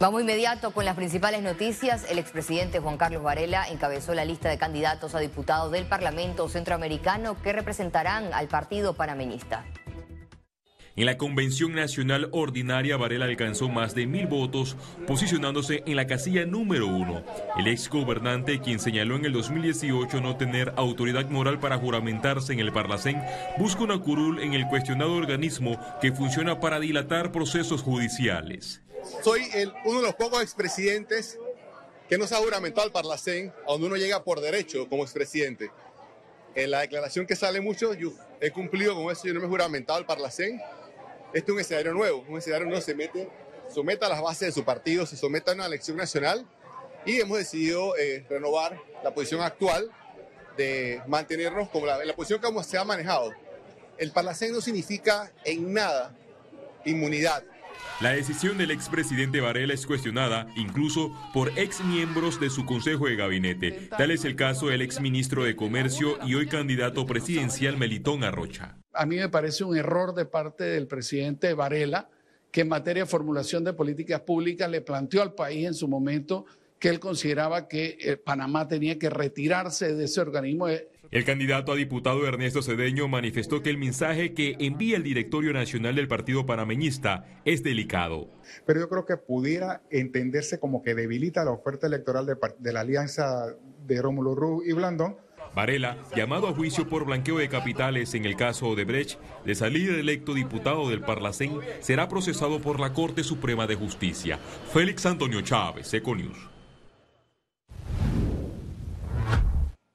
Vamos inmediato con las principales noticias. El expresidente Juan Carlos Varela encabezó la lista de candidatos a diputados del Parlamento Centroamericano que representarán al partido panameñista. En la Convención Nacional Ordinaria, Varela alcanzó más de mil votos, posicionándose en la casilla número uno. El ex gobernante, quien señaló en el 2018 no tener autoridad moral para juramentarse en el Parlacén, busca una curul en el cuestionado organismo que funciona para dilatar procesos judiciales. Soy uno de los pocos expresidentes que no se ha juramentado al Parlacén, a donde uno llega por derecho como expresidente. En la declaración que sale mucho, yo he cumplido con eso, yo no me he juramentado al Parlacén, este es un escenario nuevo, un escenario no se mete, someta a las bases de su partido, se someta a una elección nacional y hemos decidido eh, renovar la posición actual de mantenernos como la, la posición como se ha manejado. El Parlacén no significa en nada inmunidad. La decisión del expresidente Varela es cuestionada incluso por exmiembros de su consejo de gabinete. Tal es el caso del exministro de Comercio y hoy candidato presidencial Melitón Arrocha a mí me parece un error de parte del presidente Varela, que en materia de formulación de políticas públicas le planteó al país en su momento que él consideraba que eh, Panamá tenía que retirarse de ese organismo. El candidato a diputado Ernesto Cedeño manifestó que el mensaje que envía el directorio nacional del Partido Panameñista es delicado. Pero yo creo que pudiera entenderse como que debilita la oferta electoral de, de la alianza de Rómulo Ruz y Blandón, Varela, llamado a juicio por blanqueo de capitales en el caso de Brecht, de salir electo diputado del Parlacén, será procesado por la Corte Suprema de Justicia. Félix Antonio Chávez, Econius.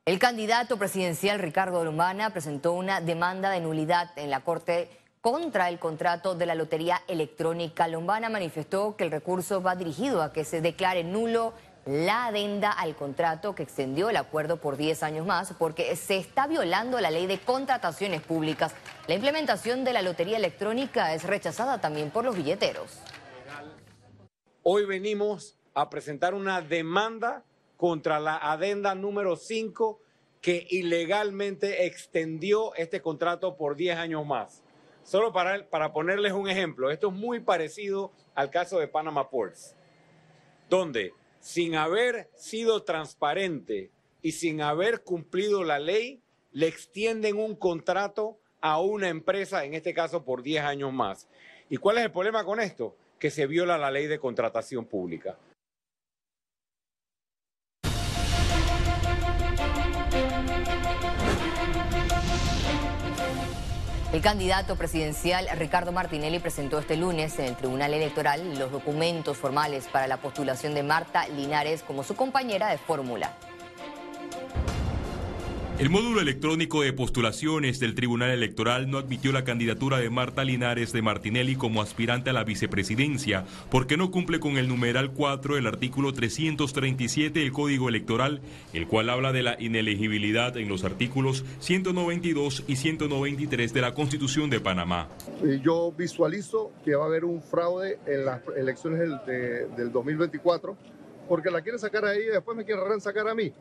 El candidato presidencial Ricardo Urbana presentó una demanda de nulidad en la Corte contra el contrato de la Lotería Electrónica. Lombana manifestó que el recurso va dirigido a que se declare nulo la adenda al contrato que extendió el acuerdo por 10 años más porque se está violando la ley de contrataciones públicas. La implementación de la lotería electrónica es rechazada también por los billeteros. Hoy venimos a presentar una demanda contra la adenda número 5 que ilegalmente extendió este contrato por 10 años más. Solo para, para ponerles un ejemplo, esto es muy parecido al caso de Panama Ports, donde sin haber sido transparente y sin haber cumplido la ley, le extienden un contrato a una empresa, en este caso por 10 años más. ¿Y cuál es el problema con esto? Que se viola la ley de contratación pública. El candidato presidencial Ricardo Martinelli presentó este lunes en el Tribunal Electoral los documentos formales para la postulación de Marta Linares como su compañera de fórmula. El módulo electrónico de postulaciones del Tribunal Electoral no admitió la candidatura de Marta Linares de Martinelli como aspirante a la vicepresidencia porque no cumple con el numeral 4 del artículo 337 del Código Electoral, el cual habla de la inelegibilidad en los artículos 192 y 193 de la Constitución de Panamá. Yo visualizo que va a haber un fraude en las elecciones del, del 2024 porque la quieren sacar a ella y después me quieren sacar a mí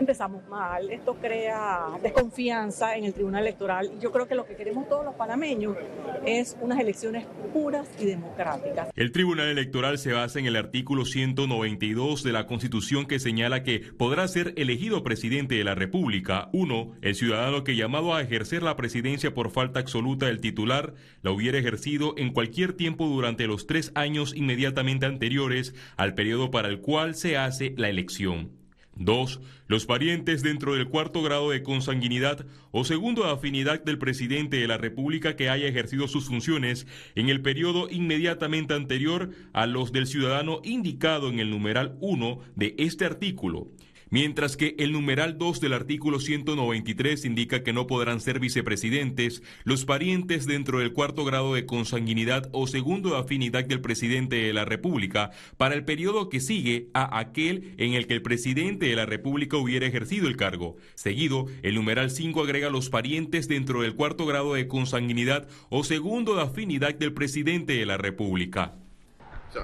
empezamos mal, esto crea desconfianza en el Tribunal Electoral y yo creo que lo que queremos todos los panameños es unas elecciones puras y democráticas. El Tribunal Electoral se basa en el artículo 192 de la Constitución que señala que podrá ser elegido presidente de la República, uno, el ciudadano que llamado a ejercer la presidencia por falta absoluta del titular la hubiera ejercido en cualquier tiempo durante los tres años inmediatamente anteriores al periodo para el cual se hace la elección. 2. Los parientes dentro del cuarto grado de consanguinidad o segundo de afinidad del presidente de la República que haya ejercido sus funciones en el periodo inmediatamente anterior a los del ciudadano indicado en el numeral 1 de este artículo mientras que el numeral 2 del artículo 193 indica que no podrán ser vicepresidentes los parientes dentro del cuarto grado de consanguinidad o segundo de afinidad del presidente de la República para el periodo que sigue a aquel en el que el presidente de la República hubiera ejercido el cargo. Seguido, el numeral 5 agrega los parientes dentro del cuarto grado de consanguinidad o segundo de afinidad del presidente de la República.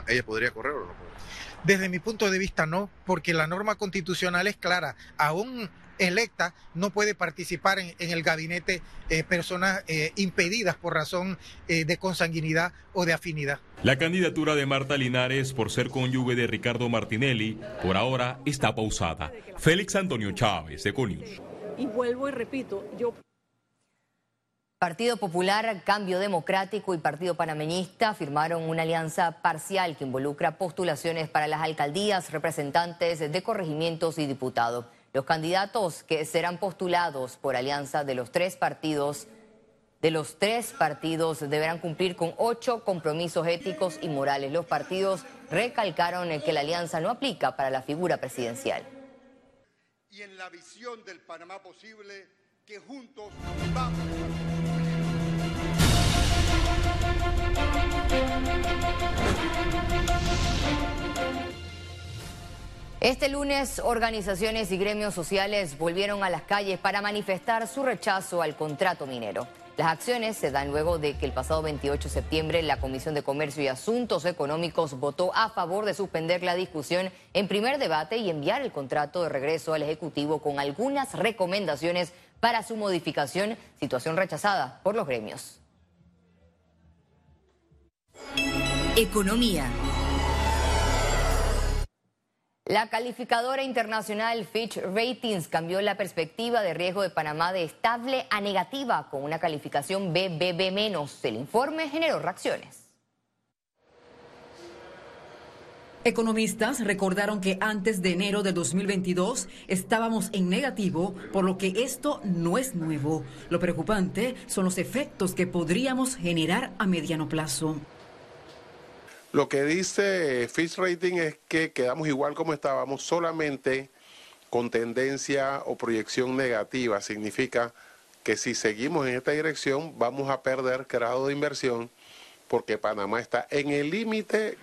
¿Ella podría correr o no? Desde mi punto de vista no, porque la norma constitucional es clara. Aún electa no puede participar en, el gabinete eh, personas eh, impedidas por razón eh, de consanguinidad o de afinidad. La candidatura de Marta Linares por ser cónyuge de Ricardo Martinelli por ahora está pausada. Félix Antonio Chávez, Econius. Y vuelvo y repito, yo Partido Popular, Cambio Democrático y Partido Panameñista firmaron una alianza parcial que involucra postulaciones para las alcaldías, representantes de corregimientos y diputados. Los candidatos que serán postulados por alianza de los tres partidos de los tres partidos deberán cumplir con ocho compromisos éticos y morales. Los partidos recalcaron que la alianza no aplica para la figura presidencial. Y en la visión del Panamá posible, que juntos vamos. Este lunes, organizaciones y gremios sociales volvieron a las calles para manifestar su rechazo al contrato minero. Las acciones se dan luego de que el pasado 28 de septiembre la Comisión de Comercio y Asuntos Económicos votó a favor de suspender la discusión en primer debate y enviar el contrato de regreso al Ejecutivo con algunas recomendaciones para su modificación, situación rechazada por los gremios. Economía. La calificadora internacional Fitch Ratings cambió la perspectiva de riesgo de Panamá de estable a negativa con una calificación BBB-. El informe generó reacciones. Economistas recordaron que antes de enero de 2022 estábamos en negativo, por lo que esto no es nuevo. Lo preocupante son los efectos que podríamos generar a mediano plazo. Lo que dice Fitch Rating es que quedamos igual como estábamos, solamente con tendencia o proyección negativa. Significa que si seguimos en esta dirección vamos a perder grado de inversión porque Panamá está en el límite.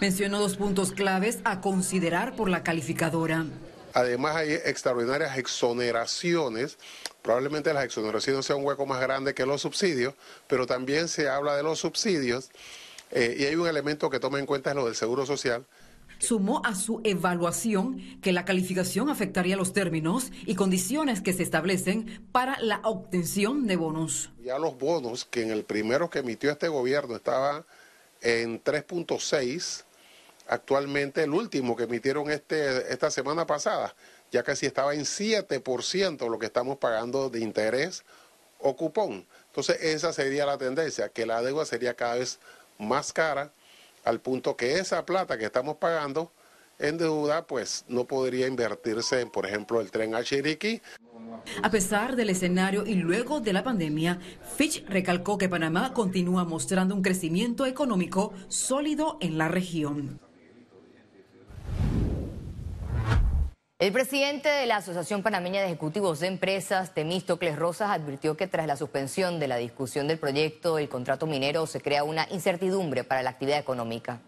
Mencionó dos puntos claves a considerar por la calificadora. Además hay extraordinarias exoneraciones. Probablemente las exoneraciones sean un hueco más grande que los subsidios, pero también se habla de los subsidios eh, y hay un elemento que toma en cuenta es lo del seguro social. Sumó a su evaluación que la calificación afectaría los términos y condiciones que se establecen para la obtención de bonos. Ya los bonos, que en el primero que emitió este gobierno estaba en 3.6, actualmente el último que emitieron este, esta semana pasada, ya casi estaba en 7% lo que estamos pagando de interés o cupón. Entonces esa sería la tendencia, que la deuda sería cada vez más cara, al punto que esa plata que estamos pagando en deuda, pues no podría invertirse en, por ejemplo, el tren a Chiriquí. A pesar del escenario y luego de la pandemia, Fitch recalcó que Panamá continúa mostrando un crecimiento económico sólido en la región. El presidente de la Asociación Panameña de Ejecutivos de Empresas, Temístocles Rosas, advirtió que tras la suspensión de la discusión del proyecto del contrato minero se crea una incertidumbre para la actividad económica.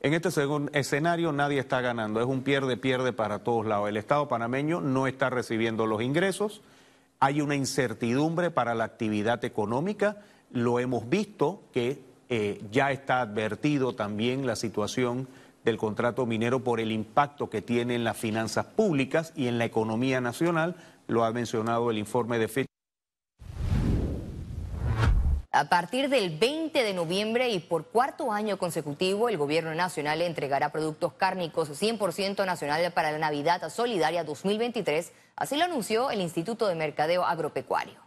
En este segundo escenario nadie está ganando, es un pierde-pierde para todos lados. El Estado panameño no está recibiendo los ingresos, hay una incertidumbre para la actividad económica, lo hemos visto que eh, ya está advertido también la situación del contrato minero por el impacto que tiene en las finanzas públicas y en la economía nacional, lo ha mencionado el informe de FIT. A partir del 20 de noviembre y por cuarto año consecutivo, el Gobierno Nacional entregará productos cárnicos 100% nacional para la Navidad Solidaria 2023. Así lo anunció el Instituto de Mercadeo Agropecuario.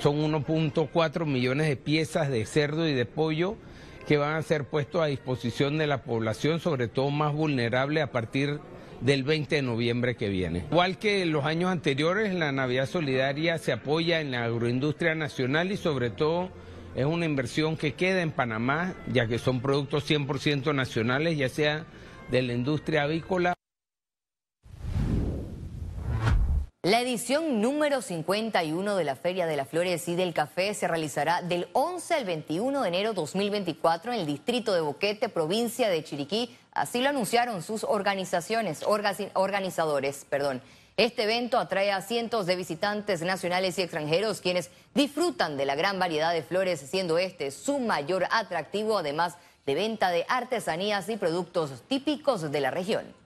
Son 1.4 millones de piezas de cerdo y de pollo que van a ser puestos a disposición de la población, sobre todo más vulnerable a partir del 20 de noviembre que viene. Igual que en los años anteriores, la Navidad Solidaria se apoya en la agroindustria nacional y sobre todo es una inversión que queda en Panamá, ya que son productos 100% nacionales, ya sea de la industria avícola La edición número 51 de la Feria de las Flores y del Café se realizará del 11 al 21 de enero 2024 en el distrito de Boquete, provincia de Chiriquí. Así lo anunciaron sus organizaciones, organizadores. Perdón. Este evento atrae a cientos de visitantes nacionales y extranjeros quienes disfrutan de la gran variedad de flores, siendo este su mayor atractivo, además de venta de artesanías y productos típicos de la región.